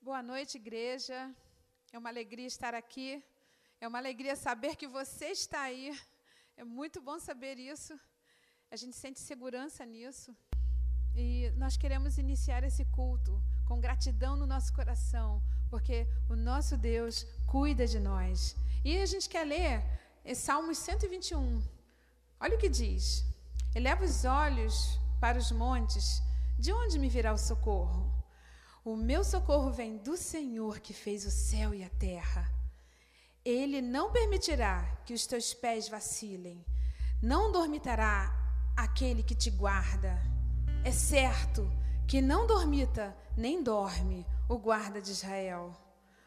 Boa noite, igreja. É uma alegria estar aqui. É uma alegria saber que você está aí. É muito bom saber isso. A gente sente segurança nisso. E nós queremos iniciar esse culto com gratidão no nosso coração, porque o nosso Deus cuida de nós. E a gente quer ler Salmos 121. Olha o que diz: Eleva os olhos para os montes, de onde me virá o socorro? O meu socorro vem do Senhor que fez o céu e a terra. Ele não permitirá que os teus pés vacilem, não dormitará aquele que te guarda. É certo que não dormita nem dorme o guarda de Israel.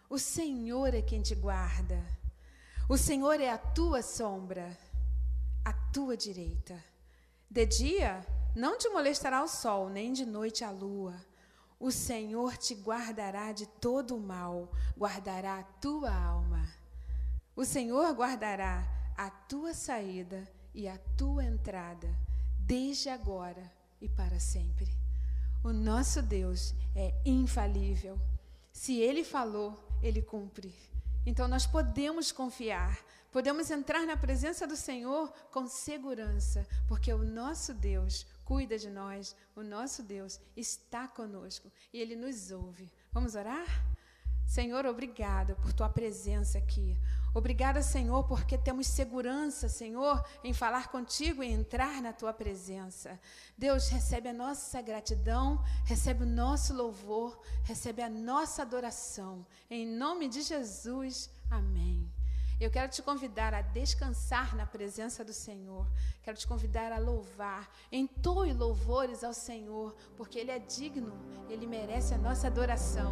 O Senhor é quem te guarda. O Senhor é a tua sombra, a tua direita. De dia não te molestará o sol, nem de noite a lua. O Senhor te guardará de todo o mal, guardará a tua alma. O Senhor guardará a tua saída e a tua entrada, desde agora e para sempre. O nosso Deus é infalível. Se ele falou, ele cumpre. Então nós podemos confiar, podemos entrar na presença do Senhor com segurança, porque o nosso Deus cuida de nós, o nosso Deus está conosco e ele nos ouve. Vamos orar? Senhor, obrigada por tua presença aqui. Obrigada, Senhor, porque temos segurança, Senhor, em falar contigo e entrar na tua presença. Deus, recebe a nossa gratidão, recebe o nosso louvor, recebe a nossa adoração. Em nome de Jesus, amém. Eu quero te convidar a descansar na presença do Senhor. Quero te convidar a louvar. Entoe louvores ao Senhor, porque Ele é digno, Ele merece a nossa adoração.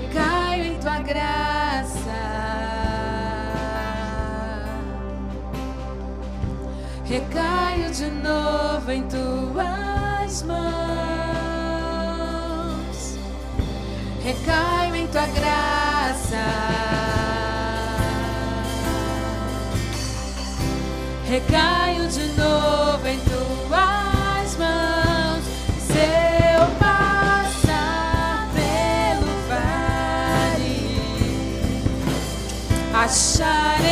Recaio em tua graça. recaio de novo em tuas mãos, recaio em tua graça, recaio shine.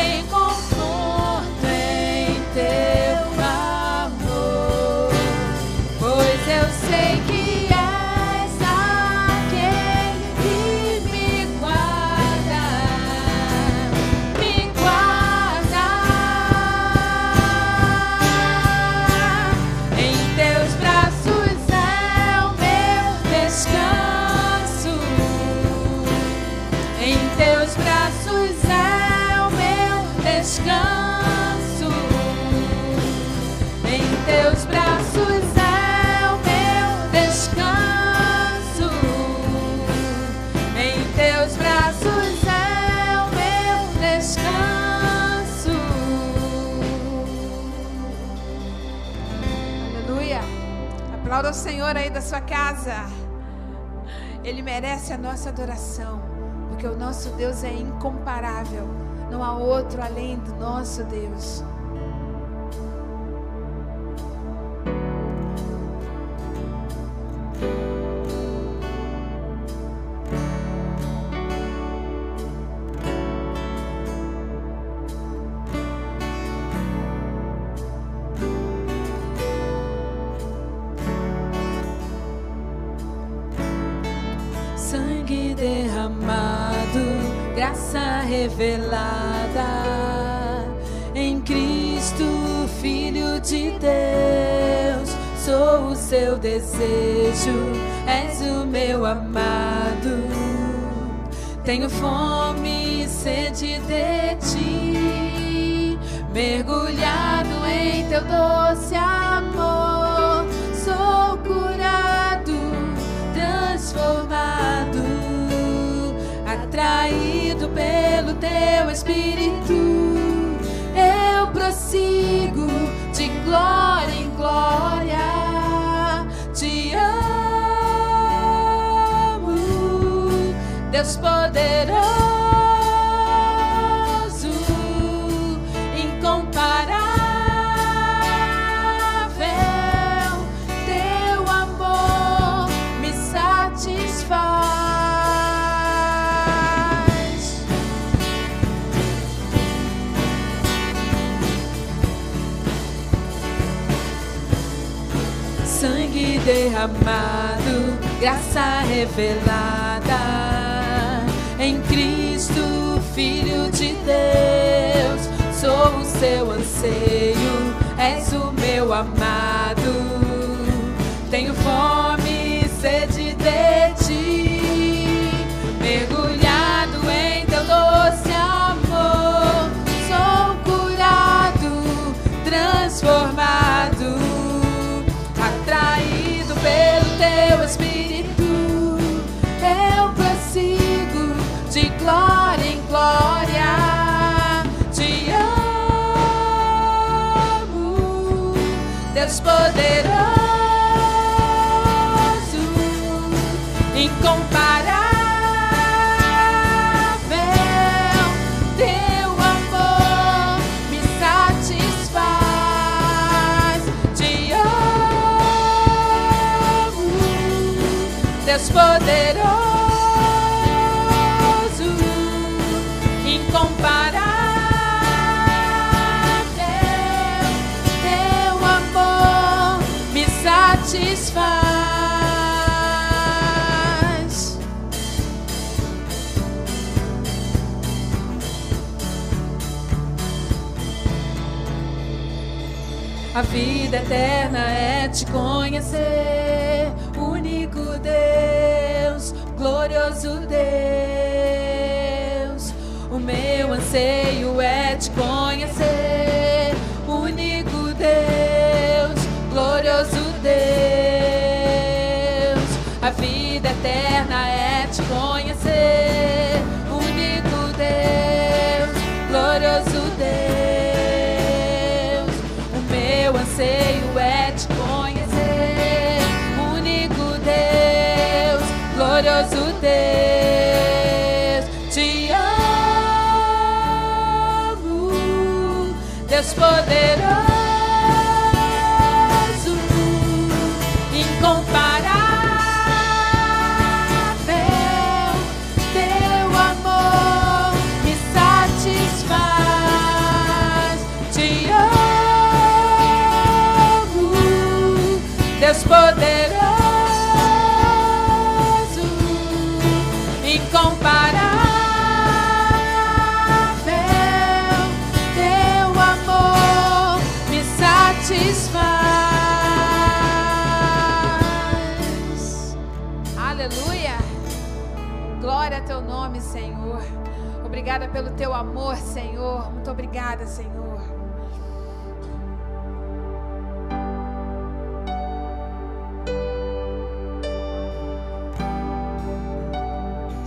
Senhor aí da sua casa. Ele merece a nossa adoração, porque o nosso Deus é incomparável. Não há outro além do nosso Deus. Desejo, és o meu amado. Tenho fome e sede de ti, mergulhado em teu doce amor. Sou curado, transformado, atraído pelo teu espírito. Poderoso, incomparável. Teu amor me satisfaz. sangue derramado, graça revelada Deus. Sou o seu anseio, és o meu amado. Poderoso, incomparável. Teu amor me satisfaz. A vida eterna é te conhecer, único Deus, glorioso Deus. O meu anseio é te conhecer, único Deus, glorioso Deus. A vida eterna poderoso, Obrigada pelo teu amor, Senhor. Muito obrigada, Senhor.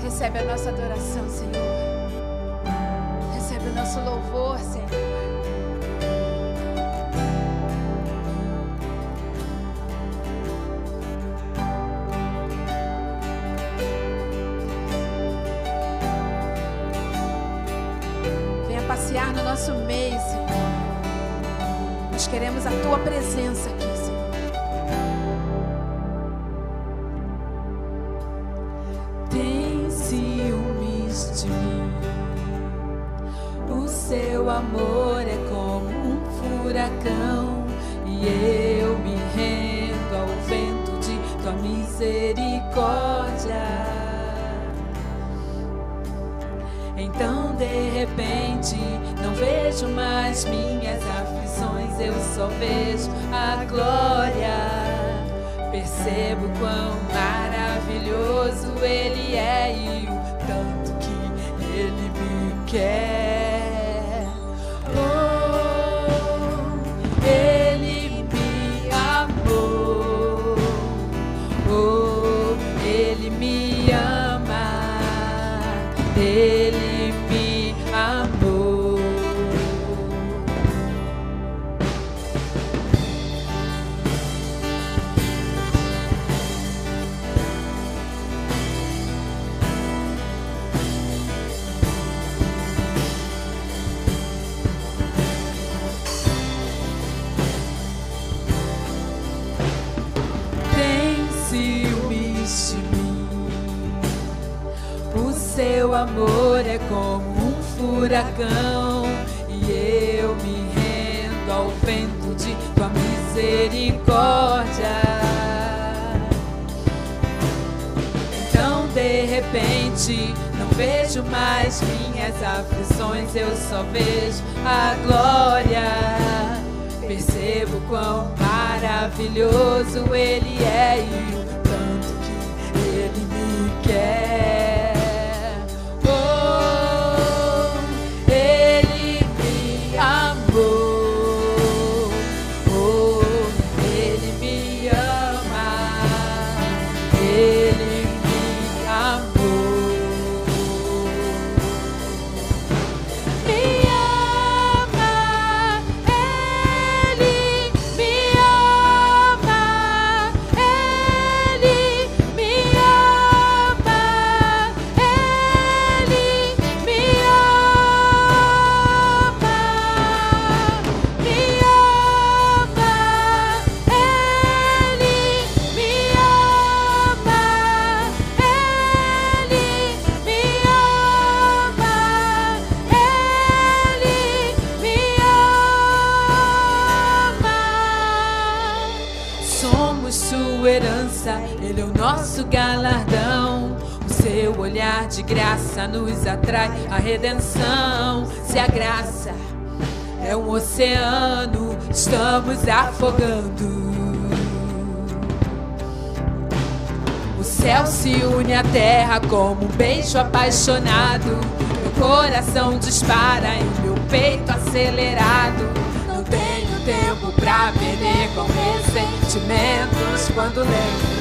Recebe a nossa adoração, Senhor. Recebe o nosso louvor, Senhor. Queremos a tua presença aqui, Senhor. Tem ciúmes de mim. O seu amor é como um furacão e eu me rendo ao vento de tua misericórdia. Então de repente não vejo mais minhas eu só vejo a glória. Percebo quão maravilhoso Ele é e o tanto que Ele me quer. E eu me rendo ao vento de tua misericórdia. Então de repente não vejo mais minhas aflições, eu só vejo a glória. Percebo quão maravilhoso Ele é e o tanto que Ele me quer. Nos atrai a redenção. Se a graça é um oceano, estamos afogando. O céu se une à terra como um beijo apaixonado. Meu coração dispara em meu peito acelerado. Não tenho tempo pra perder com ressentimentos quando lembro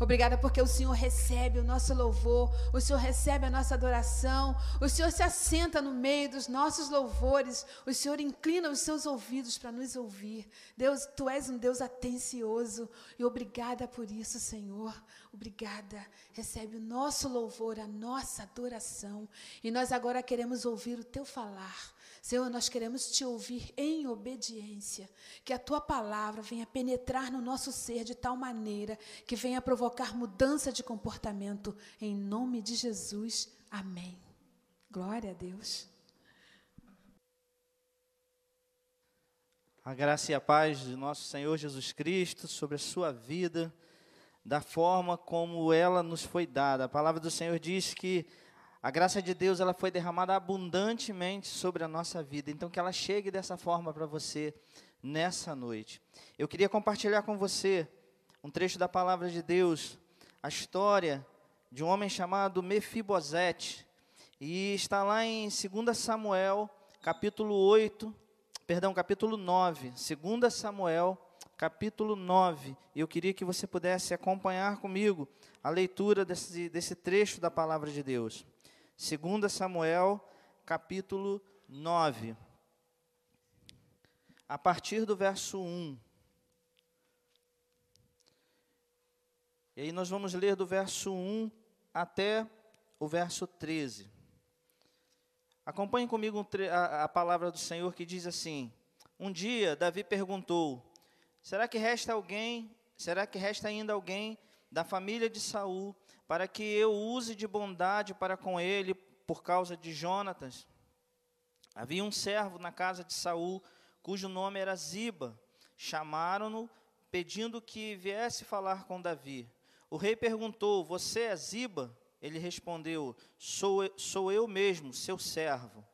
Obrigada porque o Senhor recebe o nosso louvor, o Senhor recebe a nossa adoração, o Senhor se assenta no meio dos nossos louvores, o Senhor inclina os seus ouvidos para nos ouvir. Deus, tu és um Deus atencioso e obrigada por isso, Senhor. Obrigada. Recebe o nosso louvor, a nossa adoração. E nós agora queremos ouvir o teu falar. Senhor, nós queremos te ouvir em obediência. Que a tua palavra venha penetrar no nosso ser de tal maneira que venha provocar mudança de comportamento. Em nome de Jesus. Amém. Glória a Deus. A graça e a paz de nosso Senhor Jesus Cristo sobre a sua vida, da forma como ela nos foi dada. A palavra do Senhor diz que a graça de Deus ela foi derramada abundantemente sobre a nossa vida. Então que ela chegue dessa forma para você nessa noite. Eu queria compartilhar com você um trecho da palavra de Deus, a história de um homem chamado Mefibosete. E está lá em 2 Samuel, capítulo 8, perdão, capítulo 9, 2 Samuel, capítulo 9. E eu queria que você pudesse acompanhar comigo a leitura desse, desse trecho da palavra de Deus. 2 Samuel, capítulo 9. A partir do verso 1. E aí nós vamos ler do verso 1 até o verso 13. Acompanhe comigo a, a palavra do Senhor que diz assim: Um dia Davi perguntou: Será que resta alguém? Será que resta ainda alguém da família de Saul para que eu use de bondade para com ele por causa de Jonatas. Havia um servo na casa de Saul, cujo nome era Ziba. Chamaram-no, pedindo que viesse falar com Davi. O rei perguntou: Você é Ziba? Ele respondeu: Sou, sou eu mesmo, seu servo.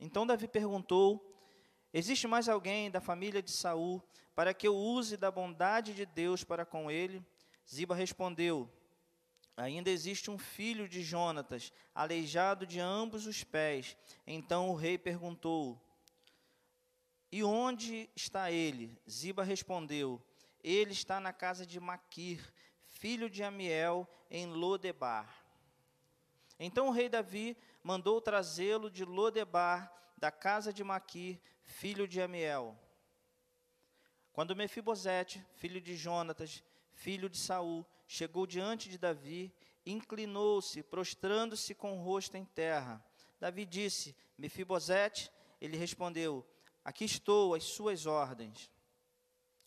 Então Davi perguntou: Existe mais alguém da família de Saul para que eu use da bondade de Deus para com ele? Ziba respondeu: Ainda existe um filho de Jonatas, aleijado de ambos os pés. Então o rei perguntou: E onde está ele? Ziba respondeu: Ele está na casa de Maquir, filho de Amiel, em Lodebar. Então o rei Davi mandou trazê-lo de Lodebar, da casa de Maquir, filho de Amiel. Quando Mefibosete, filho de Jonatas, filho de Saul, chegou diante de Davi, inclinou-se, prostrando-se com o rosto em terra. Davi disse: Mefibosete, ele respondeu: Aqui estou, às suas ordens.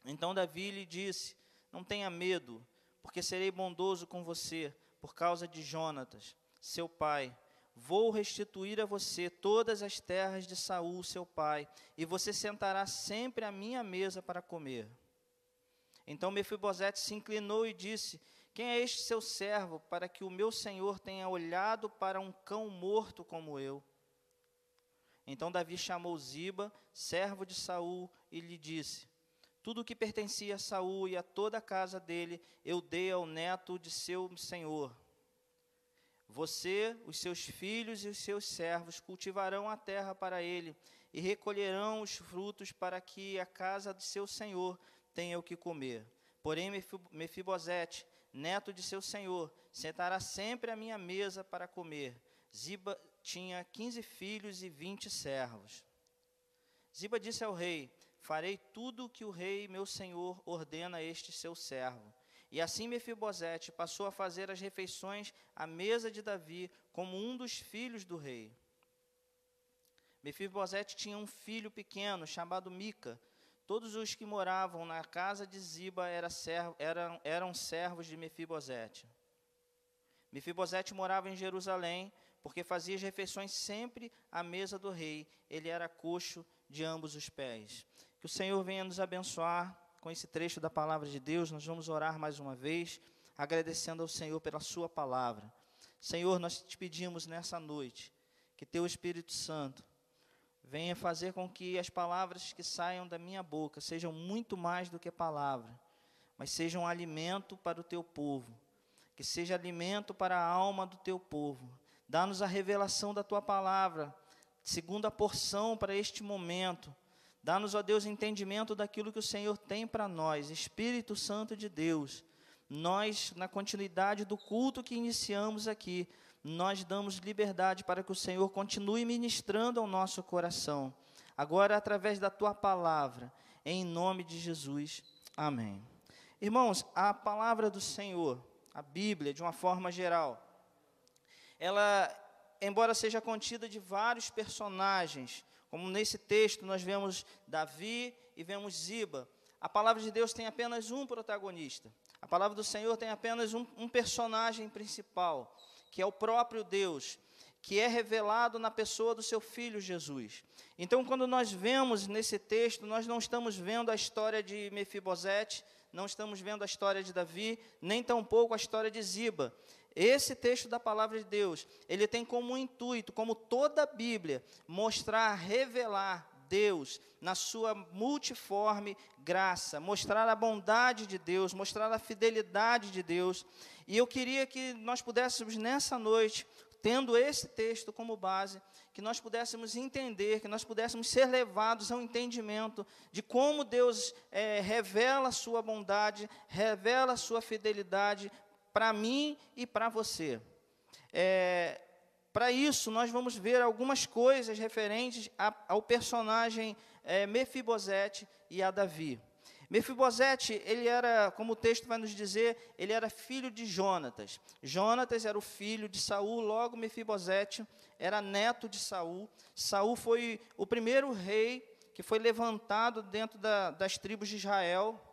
Então Davi lhe disse: Não tenha medo, porque serei bondoso com você, por causa de Jonatas, seu pai, vou restituir a você todas as terras de Saul, seu pai, e você sentará sempre à minha mesa para comer. Então Mefibosete se inclinou e disse: Quem é este seu servo, para que o meu senhor tenha olhado para um cão morto como eu? Então Davi chamou Ziba, servo de Saul, e lhe disse: Tudo o que pertencia a Saul e a toda a casa dele, eu dei ao neto de seu senhor. Você, os seus filhos e os seus servos cultivarão a terra para ele e recolherão os frutos para que a casa de seu senhor tenha o que comer. Porém, Mefibosete, neto de seu senhor, sentará sempre à minha mesa para comer. Ziba tinha quinze filhos e vinte servos. Ziba disse ao rei: Farei tudo o que o rei, meu senhor, ordena a este seu servo. E assim Mefibosete passou a fazer as refeições à mesa de Davi como um dos filhos do rei. Mefibosete tinha um filho pequeno chamado Mica. Todos os que moravam na casa de Ziba eram, eram servos de Mefibosete. Mefibosete morava em Jerusalém, porque fazia as refeições sempre à mesa do rei. Ele era coxo de ambos os pés. Que o Senhor venha nos abençoar com esse trecho da palavra de Deus, nós vamos orar mais uma vez, agradecendo ao Senhor pela Sua palavra. Senhor, nós te pedimos nessa noite que Teu Espírito Santo venha fazer com que as palavras que saiam da minha boca sejam muito mais do que palavra, mas sejam alimento para o Teu povo, que seja alimento para a alma do Teu povo. Dá-nos a revelação da Tua palavra, segunda porção para este momento Dá-nos, ó Deus, entendimento daquilo que o Senhor tem para nós. Espírito Santo de Deus, nós, na continuidade do culto que iniciamos aqui, nós damos liberdade para que o Senhor continue ministrando ao nosso coração. Agora, através da tua palavra, em nome de Jesus. Amém. Irmãos, a palavra do Senhor, a Bíblia, de uma forma geral, ela, embora seja contida de vários personagens, como nesse texto nós vemos Davi e vemos Ziba, a palavra de Deus tem apenas um protagonista. A palavra do Senhor tem apenas um, um personagem principal, que é o próprio Deus, que é revelado na pessoa do seu filho Jesus. Então, quando nós vemos nesse texto, nós não estamos vendo a história de Mefibosete, não estamos vendo a história de Davi, nem tampouco a história de Ziba. Esse texto da palavra de Deus, ele tem como intuito, como toda a Bíblia, mostrar, revelar Deus na sua multiforme graça, mostrar a bondade de Deus, mostrar a fidelidade de Deus. E eu queria que nós pudéssemos nessa noite, tendo esse texto como base, que nós pudéssemos entender, que nós pudéssemos ser levados ao entendimento de como Deus é, revela a sua bondade, revela a sua fidelidade para mim e para você. É, para isso, nós vamos ver algumas coisas referentes a, ao personagem é, Mefibosete e a Davi. Mefibosete, ele era, como o texto vai nos dizer, ele era filho de Jonatas. Jonatas era o filho de Saul, logo Mefibosete era neto de Saul. Saul foi o primeiro rei que foi levantado dentro da, das tribos de Israel.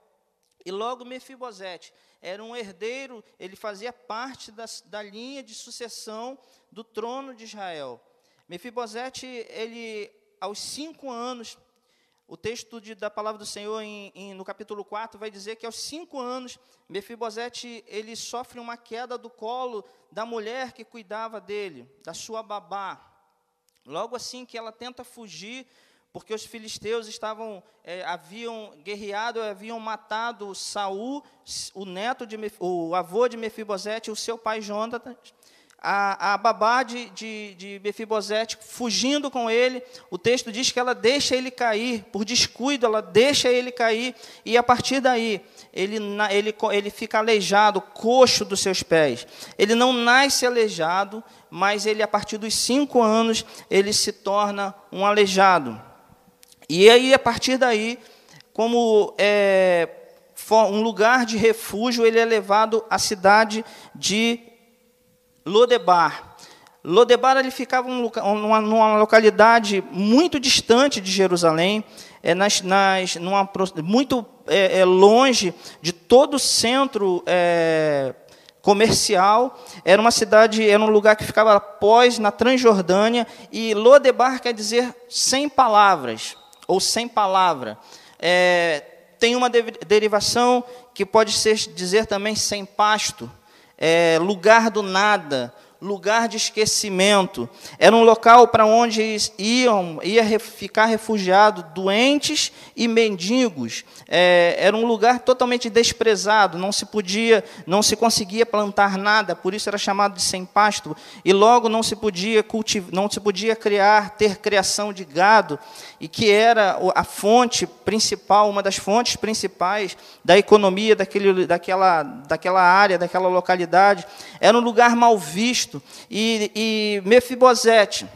E logo Mefibosete era um herdeiro, ele fazia parte da, da linha de sucessão do trono de Israel. Mefibosete, ele, aos cinco anos, o texto de, da palavra do Senhor em, em, no capítulo 4 vai dizer que aos cinco anos, Mefibosete, ele sofre uma queda do colo da mulher que cuidava dele, da sua babá. Logo assim que ela tenta fugir, porque os filisteus estavam é, haviam guerreado, haviam matado Saul, o neto de o avô de Mefibosete, o seu pai Jonatas, a, a babá de, de, de Mefibosete fugindo com ele. O texto diz que ela deixa ele cair, por descuido, ela deixa ele cair, e a partir daí ele, ele, ele fica aleijado, coxo dos seus pés. Ele não nasce aleijado, mas ele, a partir dos cinco anos, ele se torna um aleijado. E aí, a partir daí, como é, um lugar de refúgio, ele é levado à cidade de Lodebar. Lodebar ele ficava numa, numa localidade muito distante de Jerusalém, é, nas, nas, numa, muito é, é, longe de todo o centro é, comercial, era uma cidade, era um lugar que ficava após na Transjordânia, e Lodebar quer dizer sem palavras, ou sem palavra. É, tem uma de, derivação que pode ser dizer também sem pasto, é, lugar do nada, lugar de esquecimento. Era um local para onde iam ia ficar refugiados doentes e mendigos. É, era um lugar totalmente desprezado, não se podia, não se conseguia plantar nada, por isso era chamado de sem pasto. E logo não se podia cultivar, não se podia criar, ter criação de gado, e que era a fonte principal, uma das fontes principais da economia daquele, daquela, daquela área, daquela localidade. Era um lugar mal visto e, e Mefibosete,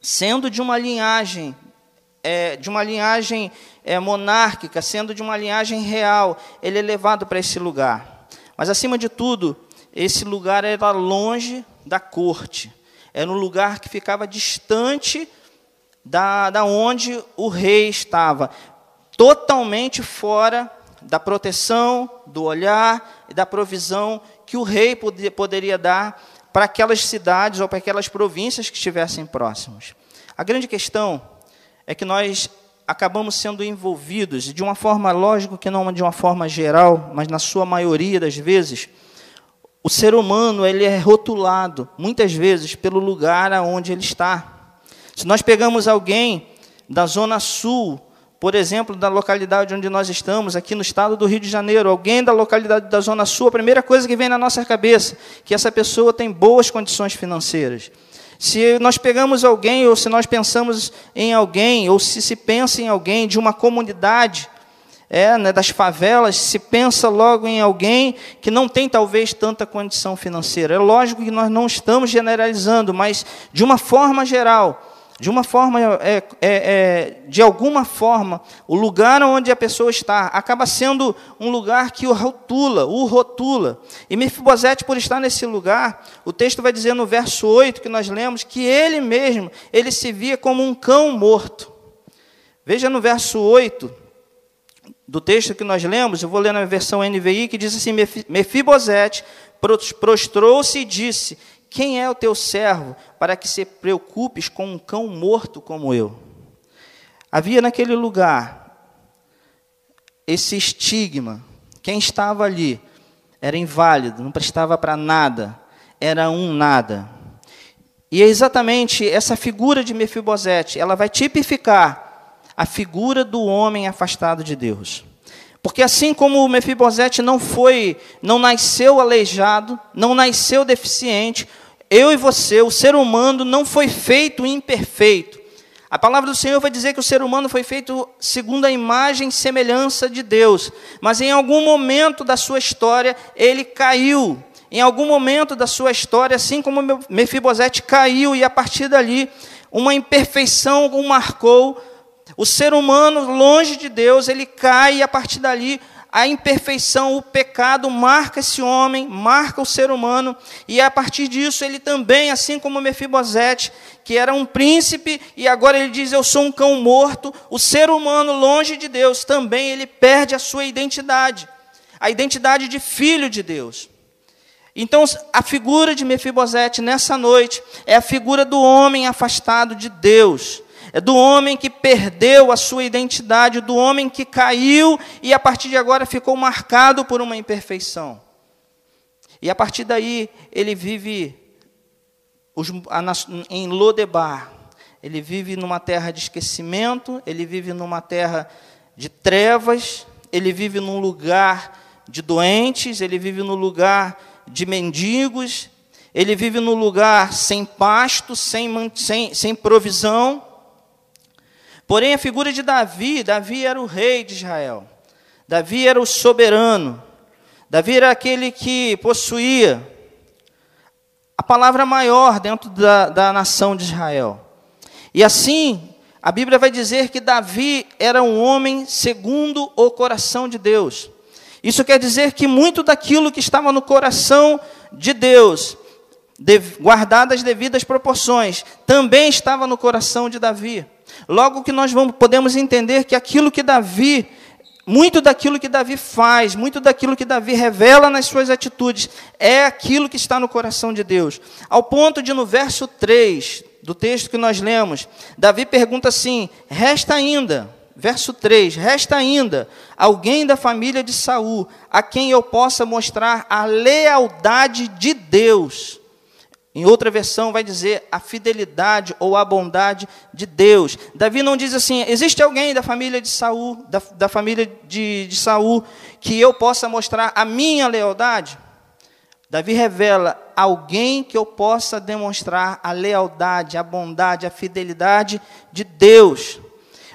sendo de uma linhagem, é, de uma linhagem é, monárquica, sendo de uma linhagem real, ele é levado para esse lugar. Mas, acima de tudo, esse lugar era longe da corte. Era um lugar que ficava distante da, da onde o rei estava, totalmente fora da proteção, do olhar e da provisão que o rei poderia dar para aquelas cidades ou para aquelas províncias que estivessem próximas. A grande questão é que nós acabamos sendo envolvidos de uma forma, lógico que não de uma forma geral, mas na sua maioria das vezes, o ser humano ele é rotulado muitas vezes pelo lugar aonde ele está. Se nós pegamos alguém da zona sul por exemplo, da localidade onde nós estamos, aqui no estado do Rio de Janeiro, alguém da localidade da Zona Sul, a primeira coisa que vem na nossa cabeça, que essa pessoa tem boas condições financeiras. Se nós pegamos alguém, ou se nós pensamos em alguém, ou se se pensa em alguém de uma comunidade, é, né, das favelas, se pensa logo em alguém que não tem talvez tanta condição financeira. É lógico que nós não estamos generalizando, mas de uma forma geral, de uma forma, é, é, é, de alguma forma, o lugar onde a pessoa está acaba sendo um lugar que o rotula, o rotula. E Mefibosete, por estar nesse lugar, o texto vai dizer no verso 8 que nós lemos que ele mesmo, ele se via como um cão morto. Veja no verso 8 do texto que nós lemos, eu vou ler na versão NVI, que diz assim: Mefibosete prostrou-se e disse: quem é o teu servo para que se preocupes com um cão morto como eu? Havia naquele lugar esse estigma. Quem estava ali era inválido, não prestava para nada, era um nada. E é exatamente essa figura de Mefibosete, ela vai tipificar a figura do homem afastado de Deus. Porque assim como Mefibosete não foi, não nasceu aleijado, não nasceu deficiente, eu e você, o ser humano não foi feito imperfeito. A palavra do Senhor vai dizer que o ser humano foi feito segundo a imagem e semelhança de Deus, mas em algum momento da sua história ele caiu. Em algum momento da sua história, assim como Mefibosete caiu e a partir dali uma imperfeição o marcou. O ser humano longe de Deus, ele cai e a partir dali a imperfeição, o pecado marca esse homem, marca o ser humano, e a partir disso ele também, assim como Mefibosete, que era um príncipe, e agora ele diz: Eu sou um cão morto, o ser humano, longe de Deus, também ele perde a sua identidade, a identidade de filho de Deus. Então, a figura de Mefibosete nessa noite é a figura do homem afastado de Deus é do homem que perdeu a sua identidade, do homem que caiu e a partir de agora ficou marcado por uma imperfeição. E a partir daí ele vive em Lodebar, ele vive numa terra de esquecimento, ele vive numa terra de trevas, ele vive num lugar de doentes, ele vive num lugar de mendigos, ele vive num lugar sem pasto, sem, sem, sem provisão. Porém, a figura de Davi, Davi era o rei de Israel. Davi era o soberano. Davi era aquele que possuía a palavra maior dentro da, da nação de Israel. E assim, a Bíblia vai dizer que Davi era um homem segundo o coração de Deus. Isso quer dizer que muito daquilo que estava no coração de Deus, guardadas as devidas proporções, também estava no coração de Davi. Logo que nós vamos, podemos entender que aquilo que Davi muito daquilo que Davi faz, muito daquilo que Davi revela nas suas atitudes, é aquilo que está no coração de Deus. Ao ponto de, no verso 3 do texto que nós lemos, Davi pergunta assim: resta ainda, verso 3, resta ainda alguém da família de Saul a quem eu possa mostrar a lealdade de Deus. Em outra versão vai dizer a fidelidade ou a bondade de Deus. Davi não diz assim: existe alguém da família de Saul, da, da família de, de Saul, que eu possa mostrar a minha lealdade? Davi revela alguém que eu possa demonstrar a lealdade, a bondade, a fidelidade de Deus.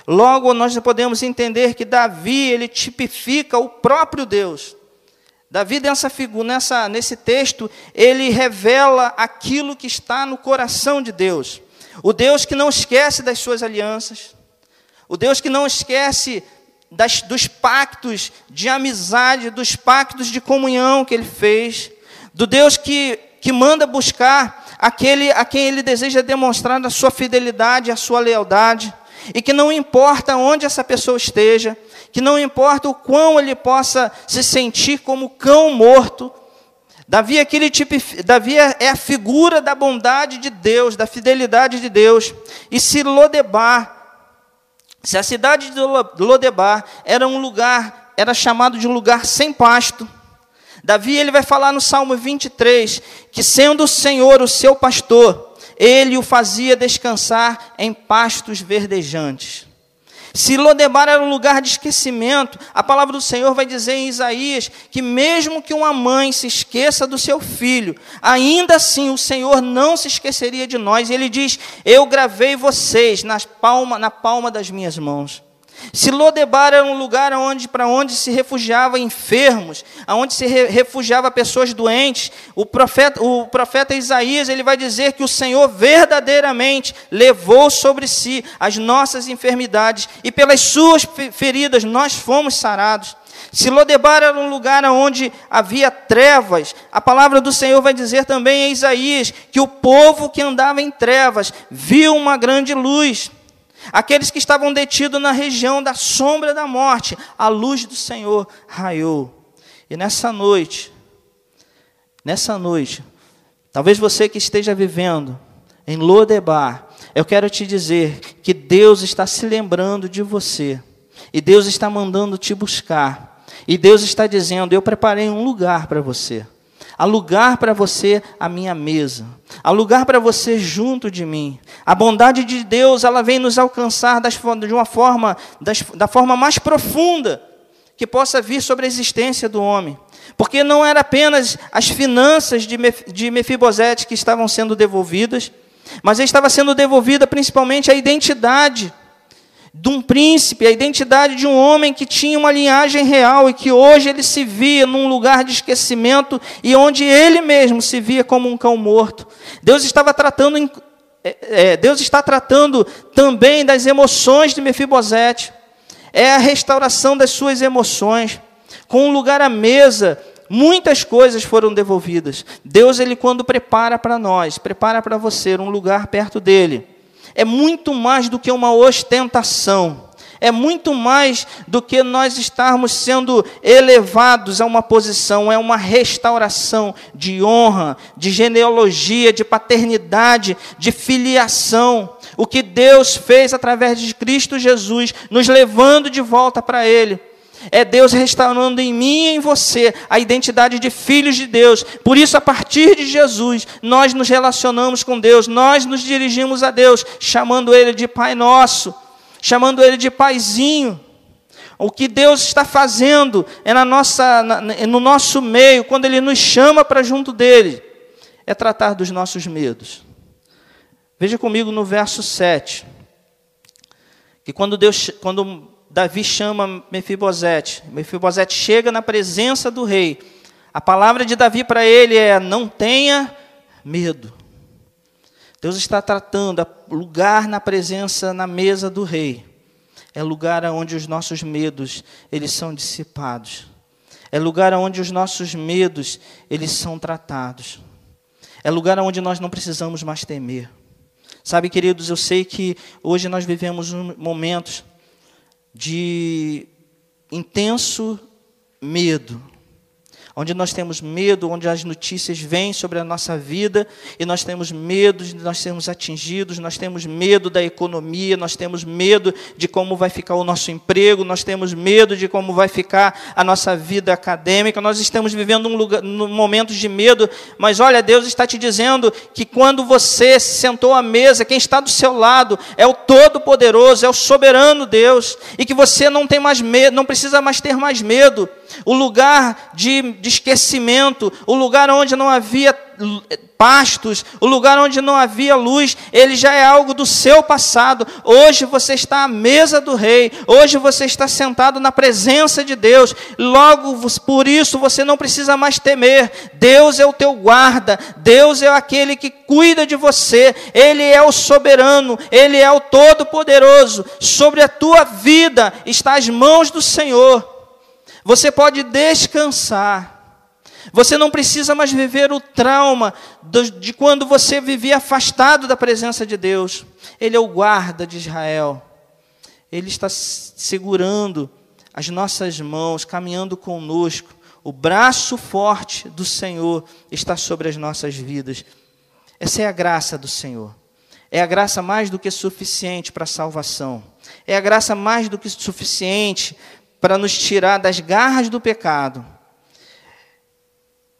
Logo, nós podemos entender que Davi, ele tipifica o próprio Deus. Davi, nessa figura, nessa, nesse texto, ele revela aquilo que está no coração de Deus. O Deus que não esquece das suas alianças, o Deus que não esquece das, dos pactos de amizade, dos pactos de comunhão que ele fez, do Deus que, que manda buscar aquele a quem ele deseja demonstrar a sua fidelidade, a sua lealdade, e que não importa onde essa pessoa esteja, que não importa o quão ele possa se sentir como cão morto, Davi, é aquele tipo, Davi é, é a figura da bondade de Deus, da fidelidade de Deus. E se Lodebar, se a cidade de Lodebar era um lugar, era chamado de um lugar sem pasto, Davi ele vai falar no Salmo 23 que sendo o Senhor o seu pastor, ele o fazia descansar em pastos verdejantes. Se Lodebar era um lugar de esquecimento, a palavra do Senhor vai dizer em Isaías que, mesmo que uma mãe se esqueça do seu filho, ainda assim o Senhor não se esqueceria de nós. E ele diz: Eu gravei vocês palma, na palma das minhas mãos. Se Lodebar era um lugar onde, para onde se refugiava enfermos, aonde se re, refugiava pessoas doentes, o profeta, o profeta Isaías ele vai dizer que o Senhor verdadeiramente levou sobre si as nossas enfermidades e pelas suas feridas nós fomos sarados. Se Lodebar era um lugar onde havia trevas, a palavra do Senhor vai dizer também em Isaías que o povo que andava em trevas viu uma grande luz. Aqueles que estavam detidos na região da sombra da morte, a luz do Senhor raiou. E nessa noite, nessa noite, talvez você que esteja vivendo em Lodebar, eu quero te dizer que Deus está se lembrando de você. E Deus está mandando te buscar. E Deus está dizendo: Eu preparei um lugar para você. Há lugar para você a minha mesa. Há lugar para você junto de mim. A bondade de Deus, ela vem nos alcançar das, de uma forma, das, da forma mais profunda que possa vir sobre a existência do homem. Porque não era apenas as finanças de, de Mefibosete que estavam sendo devolvidas, mas estava sendo devolvida principalmente a identidade de um príncipe, a identidade de um homem que tinha uma linhagem real e que hoje ele se via num lugar de esquecimento e onde ele mesmo se via como um cão morto. Deus estava tratando, é, é, Deus está tratando também das emoções de Mefibosete. É a restauração das suas emoções. Com um lugar à mesa, muitas coisas foram devolvidas. Deus, ele quando prepara para nós, prepara para você um lugar perto dele é muito mais do que uma ostentação. É muito mais do que nós estarmos sendo elevados a uma posição, é uma restauração de honra, de genealogia, de paternidade, de filiação. O que Deus fez através de Cristo Jesus, nos levando de volta para Ele. É Deus restaurando em mim e em você a identidade de filhos de Deus. Por isso, a partir de Jesus, nós nos relacionamos com Deus, nós nos dirigimos a Deus, chamando Ele de Pai Nosso, chamando Ele de Paizinho. O que Deus está fazendo é na nossa, na, no nosso meio, quando Ele nos chama para junto dele, é tratar dos nossos medos. Veja comigo no verso 7. Que quando Deus, quando Davi chama Mefibosete. Mefibosete chega na presença do rei. A palavra de Davi para ele é: não tenha medo. Deus está tratando lugar na presença, na mesa do rei. É lugar onde os nossos medos eles são dissipados. É lugar onde os nossos medos eles são tratados. É lugar onde nós não precisamos mais temer. Sabe, queridos, eu sei que hoje nós vivemos momentos de intenso medo onde nós temos medo, onde as notícias vêm sobre a nossa vida e nós temos medo de nós sermos atingidos, nós temos medo da economia, nós temos medo de como vai ficar o nosso emprego, nós temos medo de como vai ficar a nossa vida acadêmica, nós estamos vivendo um, lugar, um momentos de medo, mas olha, Deus está te dizendo que quando você se sentou à mesa, quem está do seu lado é o Todo-Poderoso, é o soberano Deus, e que você não tem mais medo, não precisa mais ter mais medo. O lugar de, de esquecimento, o lugar onde não havia pastos, o lugar onde não havia luz, ele já é algo do seu passado. Hoje você está à mesa do rei, hoje você está sentado na presença de Deus. Logo, por isso você não precisa mais temer. Deus é o teu guarda, Deus é aquele que cuida de você, ele é o soberano, ele é o todo-poderoso. Sobre a tua vida está as mãos do Senhor. Você pode descansar. Você não precisa mais viver o trauma de quando você vivia afastado da presença de Deus. Ele é o guarda de Israel. Ele está segurando as nossas mãos, caminhando conosco. O braço forte do Senhor está sobre as nossas vidas. Essa é a graça do Senhor. É a graça mais do que suficiente para a salvação. É a graça mais do que suficiente para nos tirar das garras do pecado.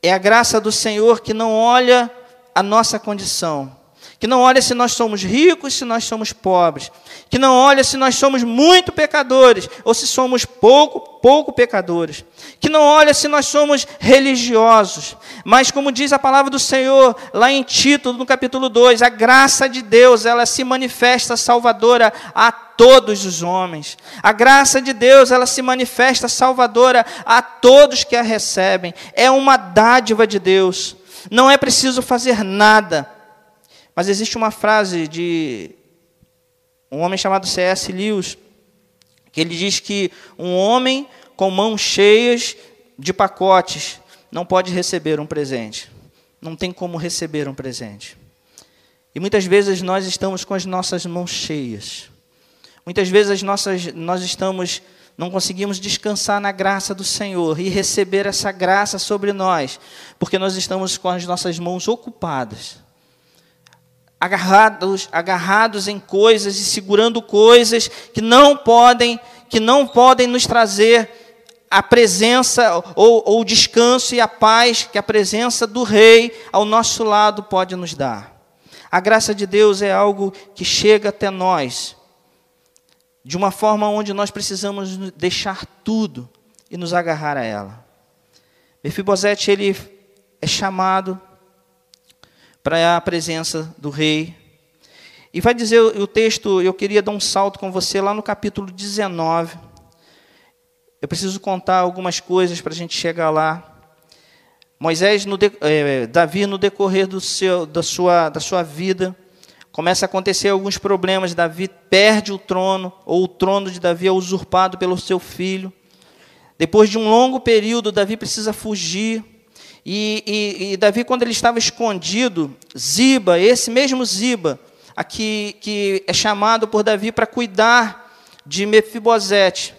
É a graça do Senhor que não olha a nossa condição, que não olha se nós somos ricos, se nós somos pobres, que não olha se nós somos muito pecadores ou se somos pouco, pouco pecadores, que não olha se nós somos religiosos, mas como diz a palavra do Senhor lá em Tito, no capítulo 2, a graça de Deus, ela se manifesta salvadora a todos os homens. A graça de Deus, ela se manifesta salvadora a todos que a recebem. É uma dádiva de Deus. Não é preciso fazer nada. Mas existe uma frase de um homem chamado C.S. Lewis, que ele diz que um homem com mãos cheias de pacotes não pode receber um presente. Não tem como receber um presente. E muitas vezes nós estamos com as nossas mãos cheias. Muitas vezes as nossas, nós estamos, não conseguimos descansar na graça do Senhor e receber essa graça sobre nós, porque nós estamos com as nossas mãos ocupadas, agarrados, agarrados em coisas e segurando coisas que não podem, que não podem nos trazer a presença ou, ou o descanso e a paz que a presença do Rei ao nosso lado pode nos dar. A graça de Deus é algo que chega até nós de uma forma onde nós precisamos deixar tudo e nos agarrar a ela. Mefibosete ele é chamado para a presença do rei. E vai dizer o texto, eu queria dar um salto com você lá no capítulo 19. Eu preciso contar algumas coisas para a gente chegar lá. Moisés, no, eh, Davi, no decorrer do seu, da, sua, da sua vida, começa a acontecer alguns problemas. Davi perde o trono, ou o trono de Davi é usurpado pelo seu filho. Depois de um longo período, Davi precisa fugir. E, e, e Davi, quando ele estava escondido, Ziba, esse mesmo Ziba, aqui, que é chamado por Davi para cuidar de Mefibosete,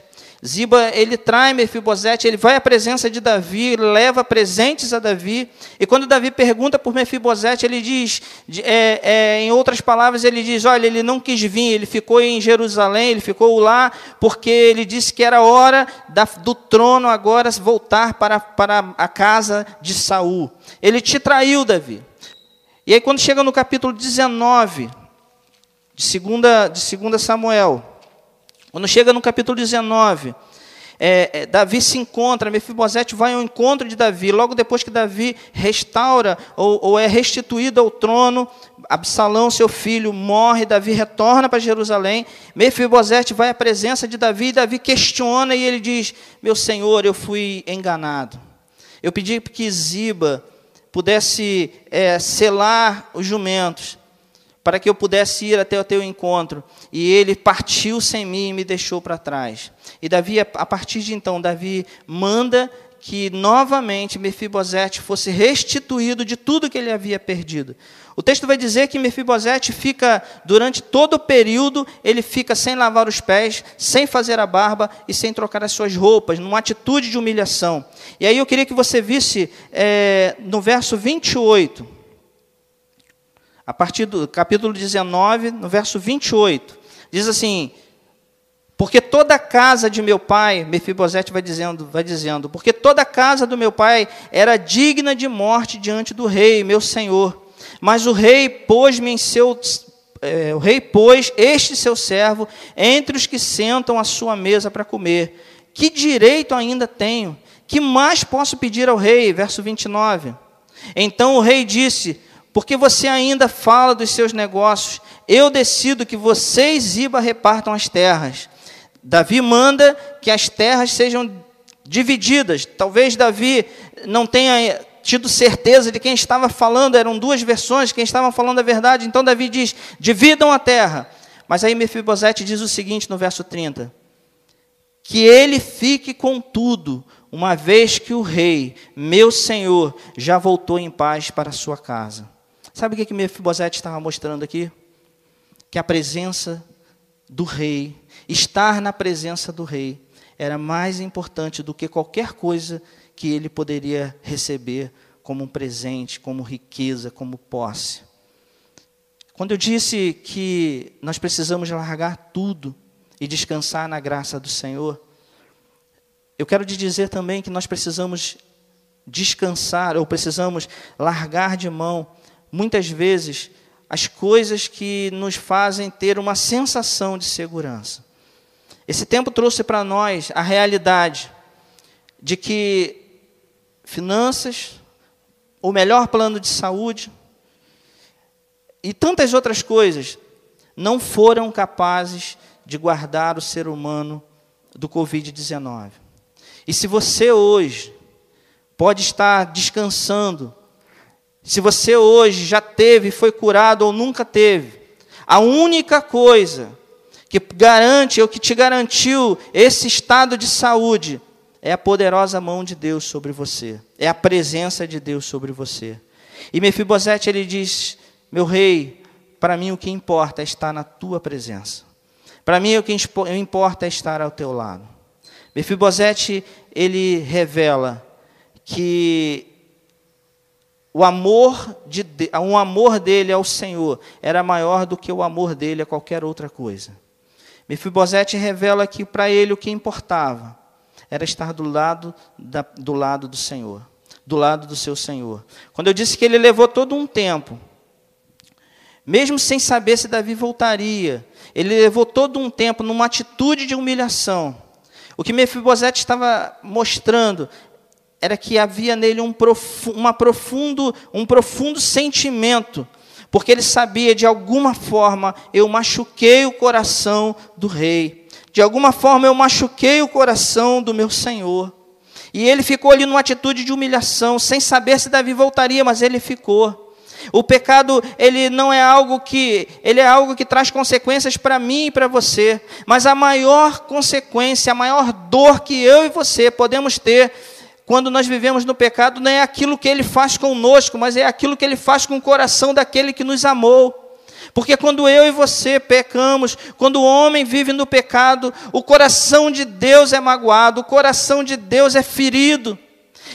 Ziba, ele trai Mefibosete, ele vai à presença de Davi, leva presentes a Davi, e quando Davi pergunta por Mefibosete, ele diz, é, é, em outras palavras, ele diz, olha, ele não quis vir, ele ficou em Jerusalém, ele ficou lá, porque ele disse que era hora da, do trono agora voltar para, para a casa de Saul. Ele te traiu, Davi. E aí quando chega no capítulo 19, de 2 de segunda Samuel, quando chega no capítulo 19, é, é, Davi se encontra, Mefibosete vai ao encontro de Davi. Logo depois que Davi restaura ou, ou é restituído ao trono, Absalão, seu filho, morre, Davi retorna para Jerusalém. Mefibosete vai à presença de Davi, e Davi questiona e ele diz: Meu senhor, eu fui enganado. Eu pedi que Ziba pudesse é, selar os jumentos, para que eu pudesse ir até o teu encontro. E ele partiu sem mim e me deixou para trás. E Davi, a partir de então, Davi manda que novamente Mefibosete fosse restituído de tudo que ele havia perdido. O texto vai dizer que Mefibosete fica, durante todo o período, ele fica sem lavar os pés, sem fazer a barba e sem trocar as suas roupas, numa atitude de humilhação. E aí eu queria que você visse é, no verso 28, a partir do capítulo 19, no verso 28, diz assim: porque toda a casa de meu pai, Mefibosete vai dizendo, vai dizendo, porque toda a casa do meu pai era digna de morte diante do rei, meu senhor. Mas o rei pôs-me em seu é, o rei pôs este seu servo entre os que sentam à sua mesa para comer. Que direito ainda tenho? Que mais posso pedir ao rei? Verso 29. Então o rei disse: Porque você ainda fala dos seus negócios, eu decido que vocês Iba repartam as terras. Davi manda que as terras sejam divididas. Talvez Davi não tenha tido certeza de quem estava falando, eram duas versões, quem estava falando a verdade. Então Davi diz: dividam a terra. Mas aí Mefibosete diz o seguinte no verso 30: que ele fique com tudo, uma vez que o rei, meu senhor, já voltou em paz para sua casa. Sabe o que, que Mefibosete estava mostrando aqui? Que a presença do rei estar na presença do rei era mais importante do que qualquer coisa que ele poderia receber como um presente, como riqueza, como posse. Quando eu disse que nós precisamos largar tudo e descansar na graça do Senhor, eu quero te dizer também que nós precisamos descansar ou precisamos largar de mão, muitas vezes, as coisas que nos fazem ter uma sensação de segurança. Esse tempo trouxe para nós a realidade de que finanças, o melhor plano de saúde e tantas outras coisas não foram capazes de guardar o ser humano do Covid-19. E se você hoje pode estar descansando, se você hoje já teve, foi curado ou nunca teve, a única coisa que garante ou que te garantiu esse estado de saúde é a poderosa mão de Deus sobre você, é a presença de Deus sobre você. E Mefibosete ele diz: Meu rei, para mim o que importa é estar na tua presença. Para mim o que importa é estar ao teu lado. Mefibosete ele revela que o amor, de, o amor dele ao Senhor era maior do que o amor dele a qualquer outra coisa. Mefibosete revela que para ele o que importava era estar do lado, da, do lado do Senhor, do lado do seu Senhor. Quando eu disse que ele levou todo um tempo, mesmo sem saber se Davi voltaria, ele levou todo um tempo numa atitude de humilhação. O que Mefibosete estava mostrando era que havia nele um, profu uma profundo, um profundo sentimento porque ele sabia de alguma forma eu machuquei o coração do rei, de alguma forma eu machuquei o coração do meu senhor. E ele ficou ali numa atitude de humilhação, sem saber se Davi voltaria, mas ele ficou. O pecado, ele não é algo que, ele é algo que traz consequências para mim e para você, mas a maior consequência, a maior dor que eu e você podemos ter quando nós vivemos no pecado, não é aquilo que ele faz conosco, mas é aquilo que ele faz com o coração daquele que nos amou. Porque quando eu e você pecamos, quando o homem vive no pecado, o coração de Deus é magoado, o coração de Deus é ferido.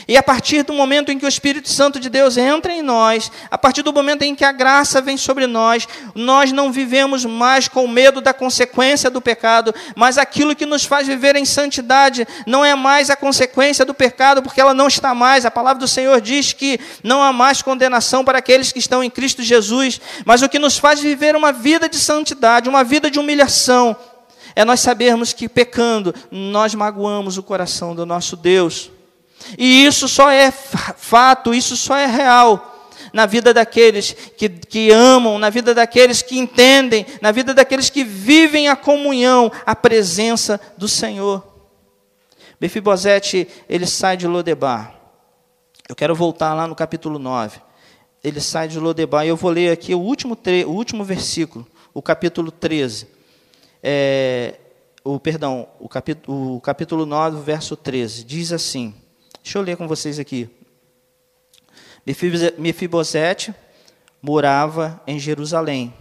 E a partir do momento em que o Espírito Santo de Deus entra em nós, a partir do momento em que a graça vem sobre nós, nós não vivemos mais com medo da consequência do pecado, mas aquilo que nos faz viver em santidade não é mais a consequência do pecado, porque ela não está mais. A palavra do Senhor diz que não há mais condenação para aqueles que estão em Cristo Jesus, mas o que nos faz viver uma vida de santidade, uma vida de humilhação, é nós sabermos que pecando, nós magoamos o coração do nosso Deus. E isso só é fato, isso só é real na vida daqueles que, que amam, na vida daqueles que entendem, na vida daqueles que vivem a comunhão, a presença do Senhor. Befibosete, ele sai de Lodebar. Eu quero voltar lá no capítulo 9. Ele sai de Lodebar e eu vou ler aqui o último, o último versículo, o capítulo 13. É, o, perdão, o capítulo, o capítulo 9, verso 13. Diz assim: Deixa eu ler com vocês aqui. Mefibosete morava em Jerusalém,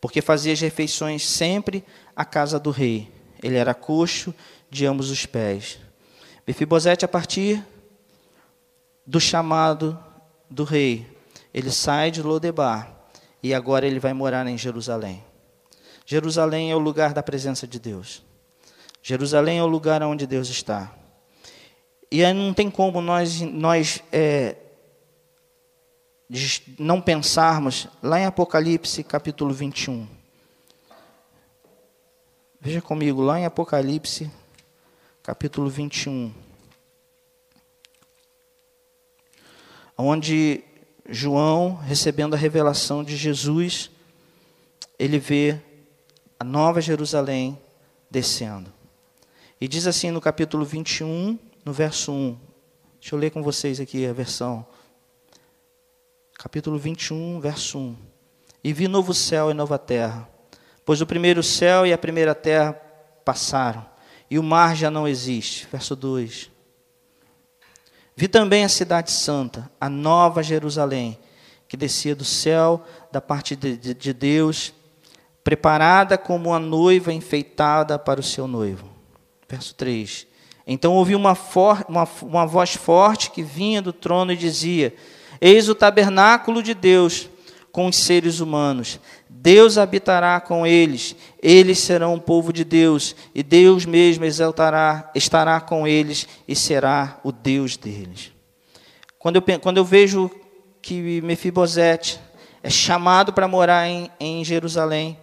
porque fazia as refeições sempre à casa do rei. Ele era coxo de ambos os pés. Mefibosete, a partir do chamado do rei, ele sai de Lodebar e agora ele vai morar em Jerusalém. Jerusalém é o lugar da presença de Deus. Jerusalém é o lugar onde Deus está. E aí não tem como nós, nós é, não pensarmos lá em Apocalipse capítulo 21. Veja comigo lá em Apocalipse capítulo 21. Onde João, recebendo a revelação de Jesus, ele vê a nova Jerusalém descendo. E diz assim no capítulo 21, no verso 1. Deixa eu ler com vocês aqui a versão capítulo 21, verso 1. E vi novo céu e nova terra, pois o primeiro céu e a primeira terra passaram, e o mar já não existe. Verso 2. Vi também a cidade santa, a nova Jerusalém, que descia do céu da parte de, de, de Deus, preparada como uma noiva enfeitada para o seu noivo. Verso 3. Então ouvi uma, for, uma, uma voz forte que vinha do trono e dizia: Eis o tabernáculo de Deus com os seres humanos. Deus habitará com eles, eles serão um povo de Deus, e Deus mesmo exaltará, estará com eles e será o Deus deles. Quando eu, quando eu vejo que Mefibosete é chamado para morar em, em Jerusalém,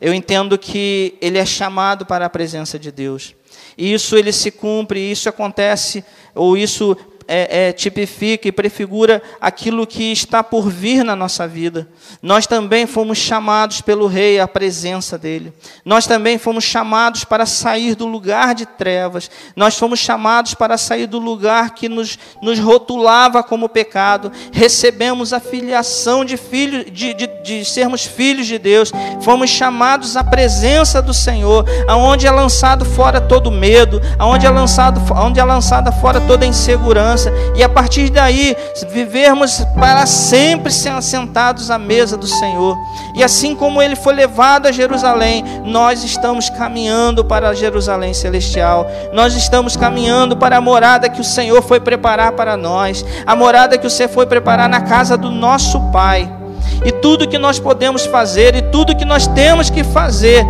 eu entendo que ele é chamado para a presença de Deus. Isso ele se cumpre, isso acontece, ou isso é, é, tipifica e prefigura aquilo que está por vir na nossa vida. Nós também fomos chamados pelo Rei à presença dele. Nós também fomos chamados para sair do lugar de trevas. Nós fomos chamados para sair do lugar que nos, nos rotulava como pecado. Recebemos a filiação de, filho, de, de, de sermos filhos de Deus. Fomos chamados à presença do Senhor, aonde é lançado fora todo medo, aonde é lançado, é lançada fora toda insegurança e a partir daí vivermos para sempre sentados à mesa do Senhor. E assim como ele foi levado a Jerusalém, nós estamos caminhando para a Jerusalém celestial. Nós estamos caminhando para a morada que o Senhor foi preparar para nós, a morada que o Senhor foi preparar na casa do nosso Pai. E tudo que nós podemos fazer e tudo que nós temos que fazer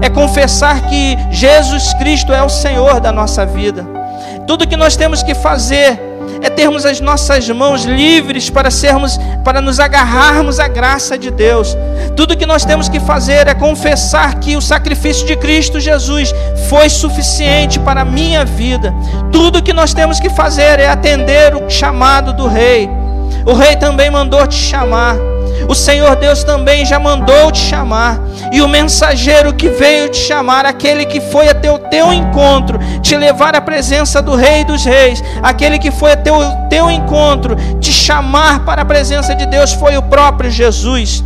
é confessar que Jesus Cristo é o Senhor da nossa vida. Tudo que nós temos que fazer é termos as nossas mãos livres para sermos, para nos agarrarmos à graça de Deus. Tudo que nós temos que fazer é confessar que o sacrifício de Cristo Jesus foi suficiente para a minha vida. Tudo que nós temos que fazer é atender o chamado do Rei. O Rei também mandou te chamar. O Senhor Deus também já mandou te chamar. E o mensageiro que veio te chamar, aquele que foi até o teu encontro, te levar à presença do Rei dos Reis, aquele que foi até o teu encontro, te chamar para a presença de Deus, foi o próprio Jesus.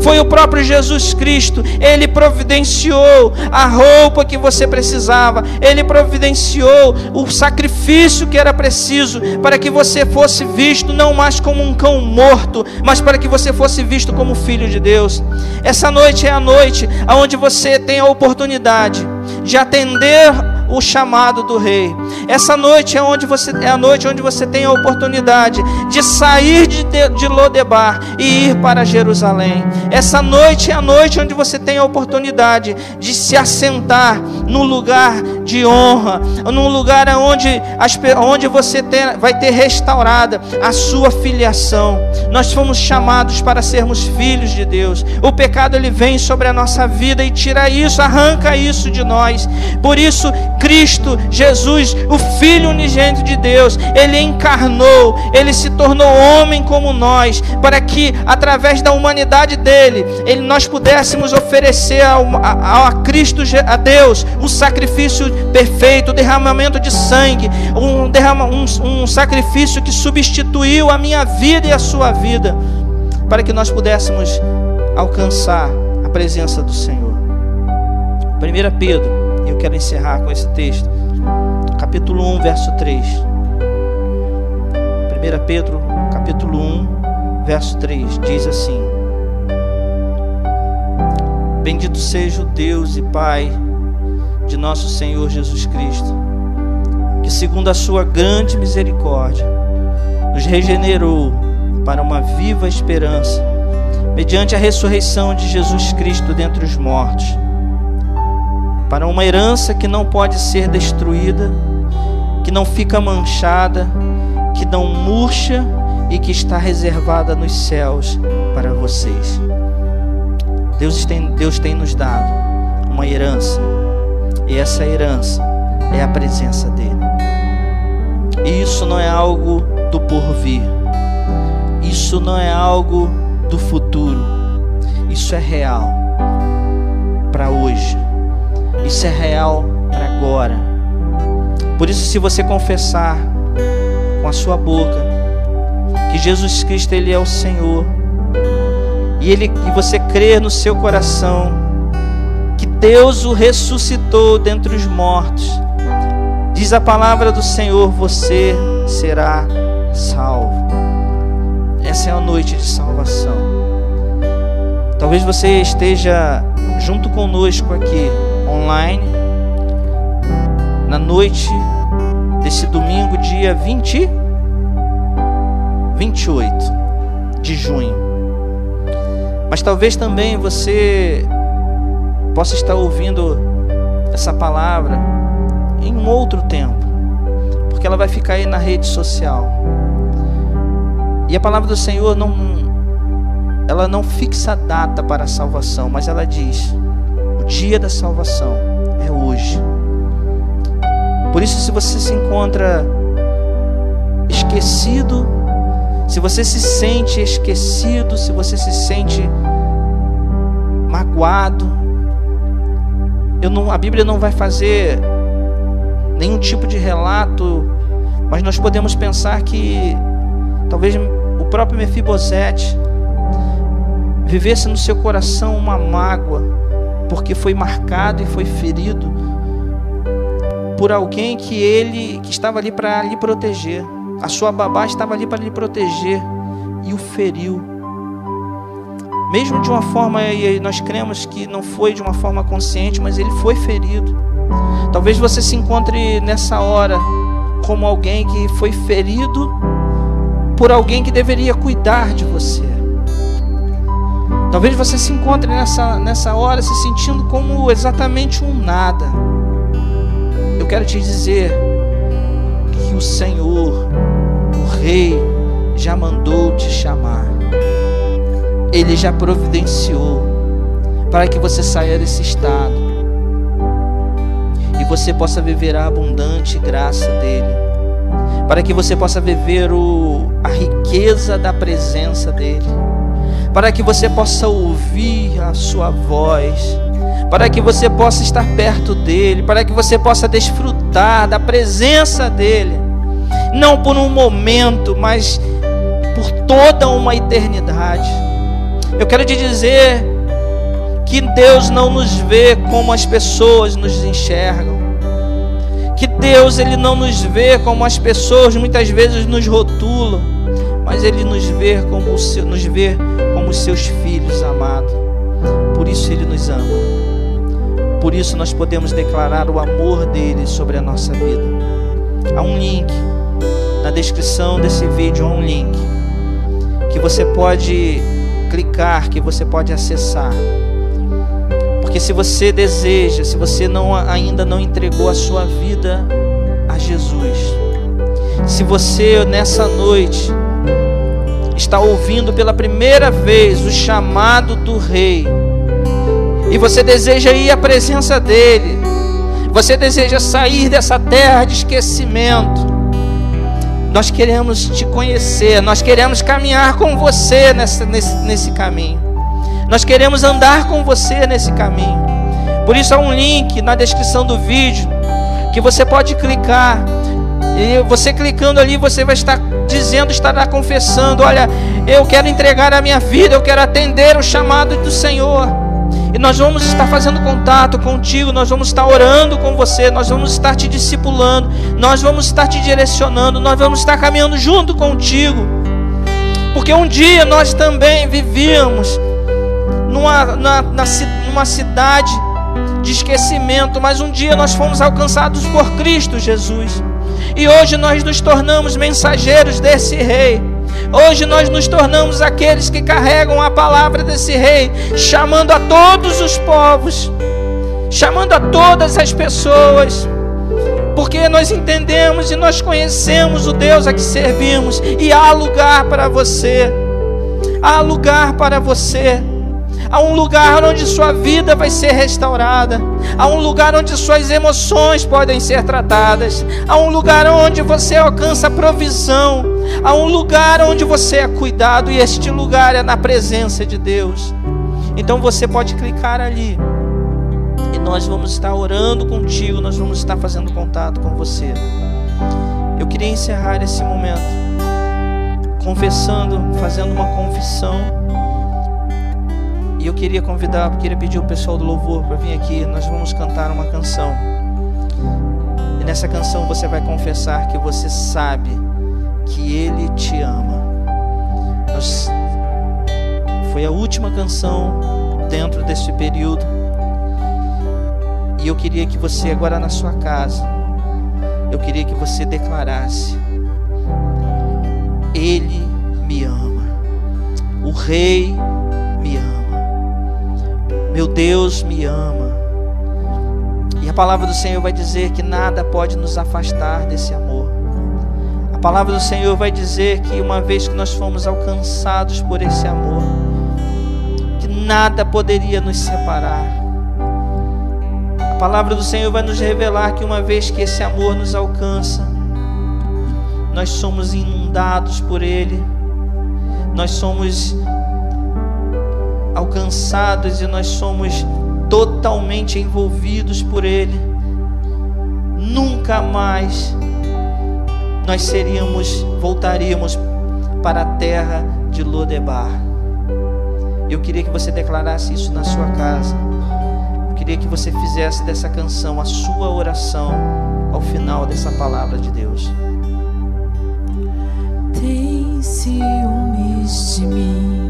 Foi o próprio Jesus Cristo. Ele providenciou a roupa que você precisava. Ele providenciou o sacrifício que era preciso para que você fosse visto não mais como um cão morto, mas para que você fosse visto como filho de Deus. Essa noite é a noite onde você tem a oportunidade de atender o chamado do rei. Essa noite é onde você é a noite onde você tem a oportunidade de sair de, de Lodebar e ir para Jerusalém. Essa noite é a noite onde você tem a oportunidade de se assentar no lugar de honra, num lugar onde, onde você ter, vai ter restaurada a sua filiação. Nós fomos chamados para sermos filhos de Deus. O pecado ele vem sobre a nossa vida e tira isso, arranca isso de nós. Por isso, Cristo Jesus, o Filho unigênito de Deus, ele encarnou, ele se tornou homem como nós, para que através da humanidade dele, ele, nós pudéssemos oferecer a, a, a Cristo, a Deus, um sacrifício perfeito, um derramamento de sangue, um, derrama, um, um sacrifício que substituiu a minha vida e a sua vida, para que nós pudéssemos alcançar a presença do Senhor. 1 Pedro eu quero encerrar com esse texto. Capítulo 1, verso 3. 1 Pedro, capítulo 1, verso 3, diz assim: Bendito seja o Deus e Pai de nosso Senhor Jesus Cristo, que segundo a sua grande misericórdia nos regenerou para uma viva esperança, mediante a ressurreição de Jesus Cristo dentre os mortos, para uma herança que não pode ser destruída, que não fica manchada, que não murcha e que está reservada nos céus para vocês. Deus tem, Deus tem nos dado uma herança, e essa herança é a presença dEle. E isso não é algo do porvir, isso não é algo do futuro, isso é real para hoje, isso é real para agora. Por isso, se você confessar com a sua boca que Jesus Cristo ele é o Senhor e ele e você crer no seu coração que Deus o ressuscitou dentre os mortos, diz a palavra do Senhor, você será salvo. Essa é a noite de salvação. Talvez você esteja junto conosco aqui online na noite desse domingo, dia 20, 28 de junho. Mas talvez também você possa estar ouvindo essa palavra em um outro tempo, porque ela vai ficar aí na rede social. E a palavra do Senhor não ela não fixa data para a salvação, mas ela diz: dia da salvação é hoje. Por isso, se você se encontra esquecido, se você se sente esquecido, se você se sente magoado, não, a Bíblia não vai fazer nenhum tipo de relato, mas nós podemos pensar que talvez o próprio Mefibosete vivesse no seu coração uma mágoa, porque foi marcado e foi ferido por alguém que ele que estava ali para lhe proteger. A sua babá estava ali para lhe proteger e o feriu. Mesmo de uma forma, e nós cremos que não foi de uma forma consciente, mas ele foi ferido. Talvez você se encontre nessa hora como alguém que foi ferido por alguém que deveria cuidar de você. Talvez você se encontre nessa, nessa hora se sentindo como exatamente um nada eu quero te dizer que o Senhor, o Rei, já mandou te chamar. Ele já providenciou para que você saia desse estado e você possa viver a abundante graça dele, para que você possa viver o, a riqueza da presença dele, para que você possa ouvir a sua voz para que você possa estar perto dele, para que você possa desfrutar da presença dele, não por um momento, mas por toda uma eternidade. Eu quero te dizer que Deus não nos vê como as pessoas nos enxergam. Que Deus ele não nos vê como as pessoas muitas vezes nos rotulam, mas ele nos vê como nos vê como os seus filhos amados. Por isso ele nos ama. Por isso nós podemos declarar o amor dele sobre a nossa vida. Há um link na descrição desse vídeo, há um link que você pode clicar, que você pode acessar. Porque se você deseja, se você não ainda não entregou a sua vida a Jesus, se você nessa noite está ouvindo pela primeira vez o chamado do rei, e você deseja ir à presença dEle, você deseja sair dessa terra de esquecimento. Nós queremos te conhecer, nós queremos caminhar com você nessa, nesse, nesse caminho, nós queremos andar com você nesse caminho. Por isso há um link na descrição do vídeo que você pode clicar. E você clicando ali, você vai estar dizendo, estará confessando: Olha, eu quero entregar a minha vida, eu quero atender o chamado do Senhor. E nós vamos estar fazendo contato contigo, nós vamos estar orando com você, nós vamos estar te discipulando, nós vamos estar te direcionando, nós vamos estar caminhando junto contigo. Porque um dia nós também vivíamos numa, na, na, numa cidade de esquecimento, mas um dia nós fomos alcançados por Cristo Jesus. E hoje nós nos tornamos mensageiros desse Rei. Hoje nós nos tornamos aqueles que carregam a palavra desse Rei, chamando a todos os povos, chamando a todas as pessoas, porque nós entendemos e nós conhecemos o Deus a que servimos, e há lugar para você, há lugar para você. Há um lugar onde sua vida vai ser restaurada. Há um lugar onde suas emoções podem ser tratadas. Há um lugar onde você alcança provisão. Há um lugar onde você é cuidado. E este lugar é na presença de Deus. Então você pode clicar ali. E nós vamos estar orando contigo. Nós vamos estar fazendo contato com você. Eu queria encerrar esse momento confessando, fazendo uma confissão e eu queria convidar, queria pedir o pessoal do louvor para vir aqui. Nós vamos cantar uma canção. E nessa canção você vai confessar que você sabe que Ele te ama. Nós, foi a última canção dentro desse período. E eu queria que você, agora na sua casa, eu queria que você declarasse: Ele me ama. O Rei. Meu Deus me ama. E a palavra do Senhor vai dizer que nada pode nos afastar desse amor. A palavra do Senhor vai dizer que uma vez que nós fomos alcançados por esse amor, que nada poderia nos separar. A palavra do Senhor vai nos revelar que uma vez que esse amor nos alcança, nós somos inundados por ele, nós somos alcançados e nós somos totalmente envolvidos por Ele, nunca mais nós seríamos, voltaríamos para a terra de Lodebar. Eu queria que você declarasse isso na sua casa. Eu queria que você fizesse dessa canção a sua oração ao final dessa palavra de Deus. Tem ciúmes de mim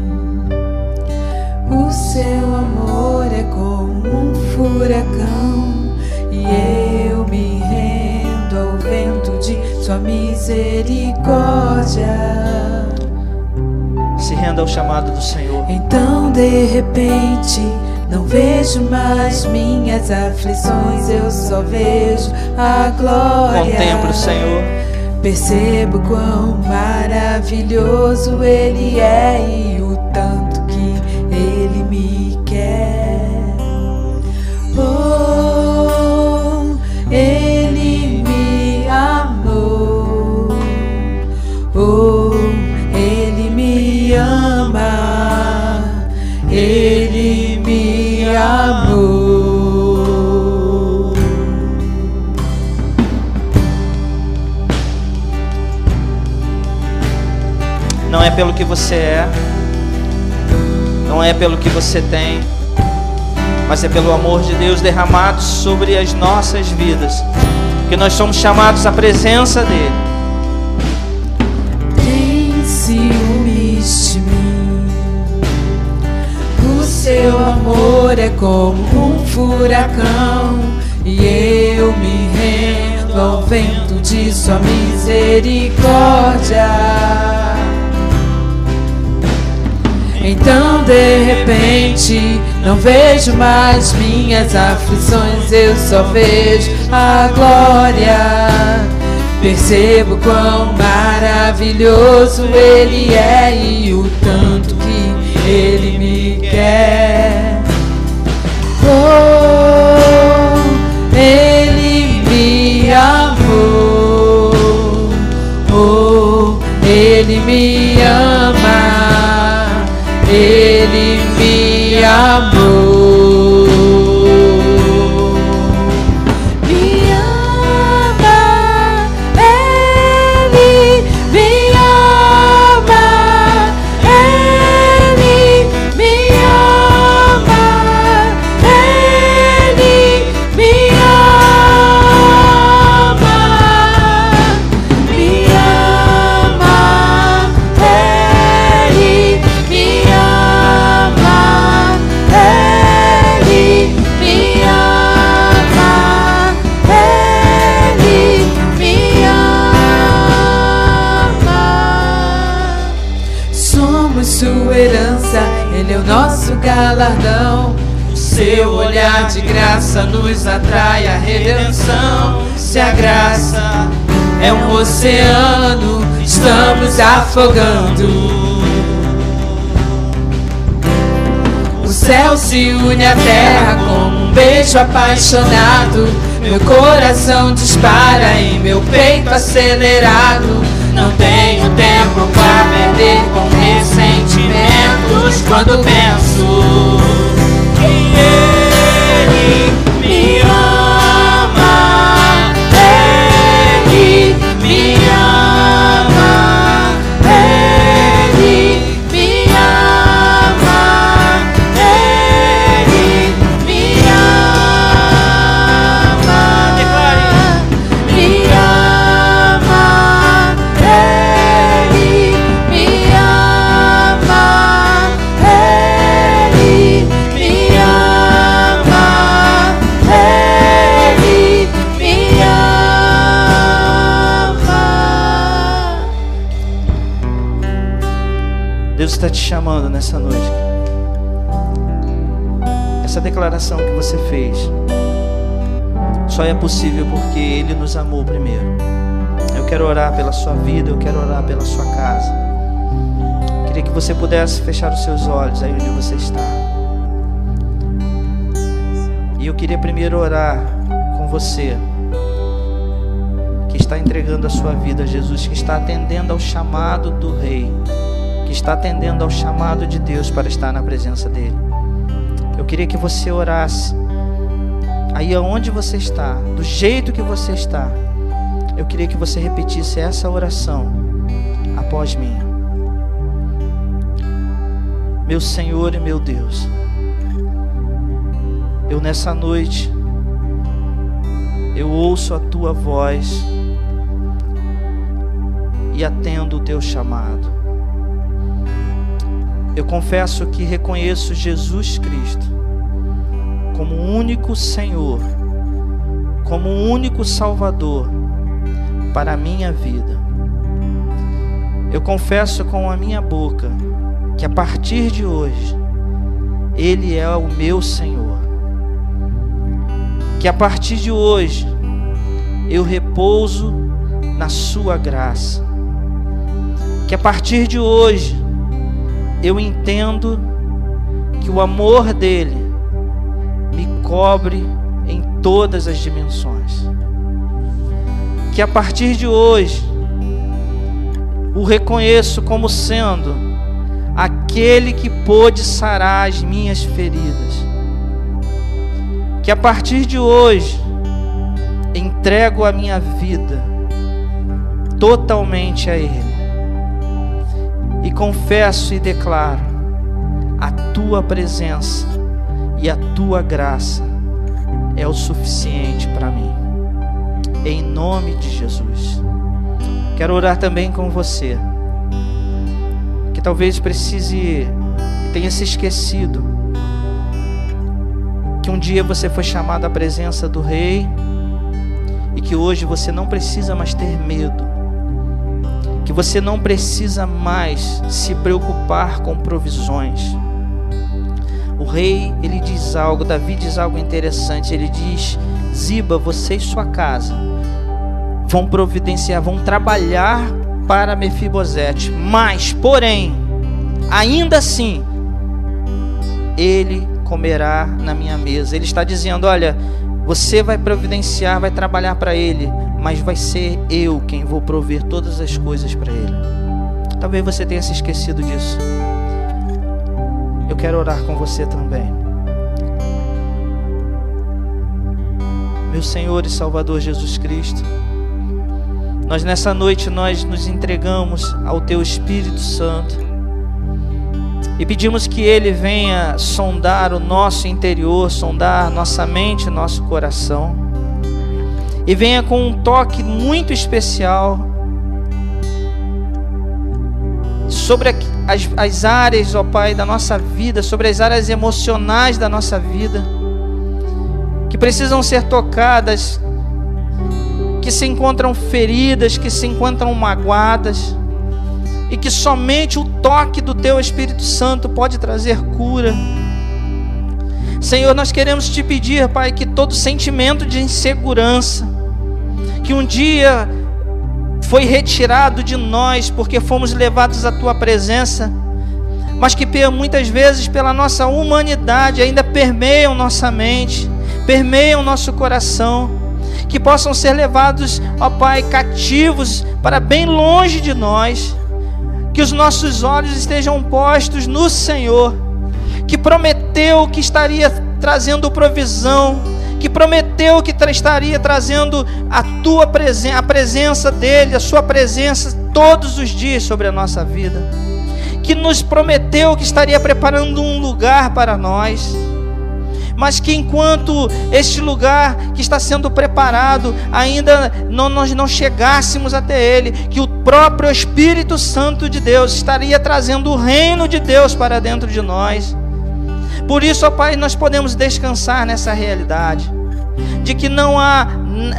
o seu amor é como um furacão e eu me rendo ao vento de sua misericórdia. Se renda ao chamado do Senhor. Então de repente não vejo mais minhas aflições, eu só vejo a glória. Contemplo o Senhor. Percebo quão maravilhoso Ele é e o tanto Oh, Ele me ama. Ele me amou. Não é pelo que você é não é pelo que você tem, mas é pelo amor de Deus derramado sobre as nossas vidas, que nós somos chamados à presença dEle. O seu amor é como um furacão, e eu me rendo ao vento de sua misericórdia. Então de repente não vejo mais minhas aflições, eu só vejo a glória. Percebo quão maravilhoso Ele é e o tanto estamos afogando. O céu se une à terra como um beijo apaixonado. Meu coração dispara em meu peito acelerado. Não tenho tempo para perder com ressentimentos quando penso Deus está te chamando nessa noite. Essa declaração que você fez só é possível porque Ele nos amou primeiro. Eu quero orar pela sua vida, eu quero orar pela sua casa. Queria que você pudesse fechar os seus olhos aí onde você está. E eu queria primeiro orar com você que está entregando a sua vida a Jesus, que está atendendo ao chamado do Rei que está atendendo ao chamado de Deus para estar na presença dele. Eu queria que você orasse aí aonde você está, do jeito que você está. Eu queria que você repetisse essa oração após mim. Meu Senhor e meu Deus, eu nessa noite eu ouço a tua voz e atendo o teu chamado. Eu confesso que reconheço Jesus Cristo como o único Senhor, como o único Salvador para a minha vida. Eu confesso com a minha boca que a partir de hoje Ele é o meu Senhor. Que a partir de hoje eu repouso na Sua graça. Que a partir de hoje eu entendo que o amor dele me cobre em todas as dimensões. Que a partir de hoje o reconheço como sendo aquele que pôde sarar as minhas feridas. Que a partir de hoje entrego a minha vida totalmente a Ele e confesso e declaro a tua presença e a tua graça é o suficiente para mim. Em nome de Jesus. Quero orar também com você que talvez precise tenha se esquecido que um dia você foi chamado à presença do rei e que hoje você não precisa mais ter medo que você não precisa mais se preocupar com provisões. O rei, ele diz algo, Davi diz algo interessante, ele diz: Ziba, você e sua casa vão providenciar, vão trabalhar para Mefibosete, mas, porém, ainda assim, ele comerá na minha mesa. Ele está dizendo: Olha, você vai providenciar, vai trabalhar para ele, mas vai ser eu quem vou prover todas as coisas para ele. Talvez você tenha se esquecido disso. Eu quero orar com você também. Meu Senhor e Salvador Jesus Cristo, nós nessa noite nós nos entregamos ao teu Espírito Santo e pedimos que ele venha sondar o nosso interior, sondar nossa mente, nosso coração e venha com um toque muito especial sobre as, as áreas, ó Pai, da nossa vida, sobre as áreas emocionais da nossa vida, que precisam ser tocadas, que se encontram feridas, que se encontram magoadas, e que somente o toque do Teu Espírito Santo pode trazer cura. Senhor, nós queremos te pedir, Pai, que todo sentimento de insegurança, que um dia foi retirado de nós porque fomos levados à tua presença, mas que muitas vezes pela nossa humanidade ainda permeiam nossa mente, permeiam nosso coração, que possam ser levados, ó Pai, cativos para bem longe de nós, que os nossos olhos estejam postos no Senhor, que prometeu que estaria trazendo provisão, que prometeu que estaria trazendo a tua presença, a presença dele, a sua presença todos os dias sobre a nossa vida que nos prometeu que estaria preparando um lugar para nós. Mas que enquanto este lugar que está sendo preparado, ainda não, nós não chegássemos até ele, que o próprio Espírito Santo de Deus estaria trazendo o reino de Deus para dentro de nós. Por isso, ó Pai, nós podemos descansar nessa realidade de que não há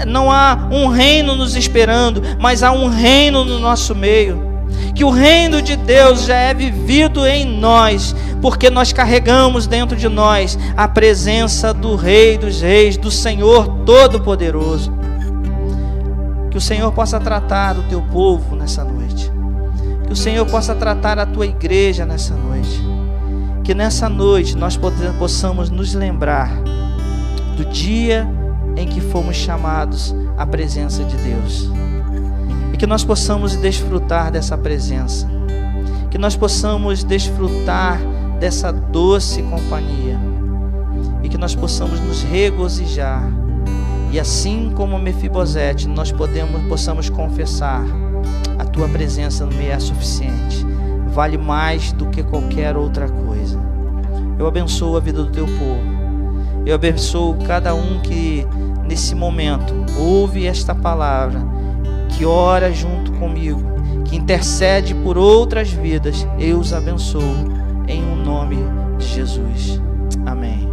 não há um reino nos esperando, mas há um reino no nosso meio. Que o reino de Deus já é vivido em nós, porque nós carregamos dentro de nós a presença do Rei dos Reis, do Senhor Todo-Poderoso. Que o Senhor possa tratar o teu povo nessa noite, que o Senhor possa tratar a tua igreja nessa noite, que nessa noite nós possamos nos lembrar do dia em que fomos chamados à presença de Deus. Que nós possamos desfrutar dessa presença, que nós possamos desfrutar dessa doce companhia. E que nós possamos nos regozijar. E assim como Mefibosete, nós podemos, possamos confessar: a tua presença no meio é suficiente, vale mais do que qualquer outra coisa. Eu abençoo a vida do teu povo, eu abençoo cada um que nesse momento ouve esta palavra que ora junto comigo, que intercede por outras vidas, eu os abençoo em o um nome de Jesus. Amém.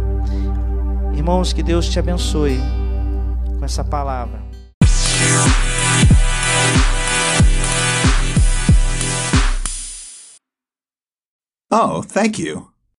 Irmãos, que Deus te abençoe com essa palavra. Oh, thank you.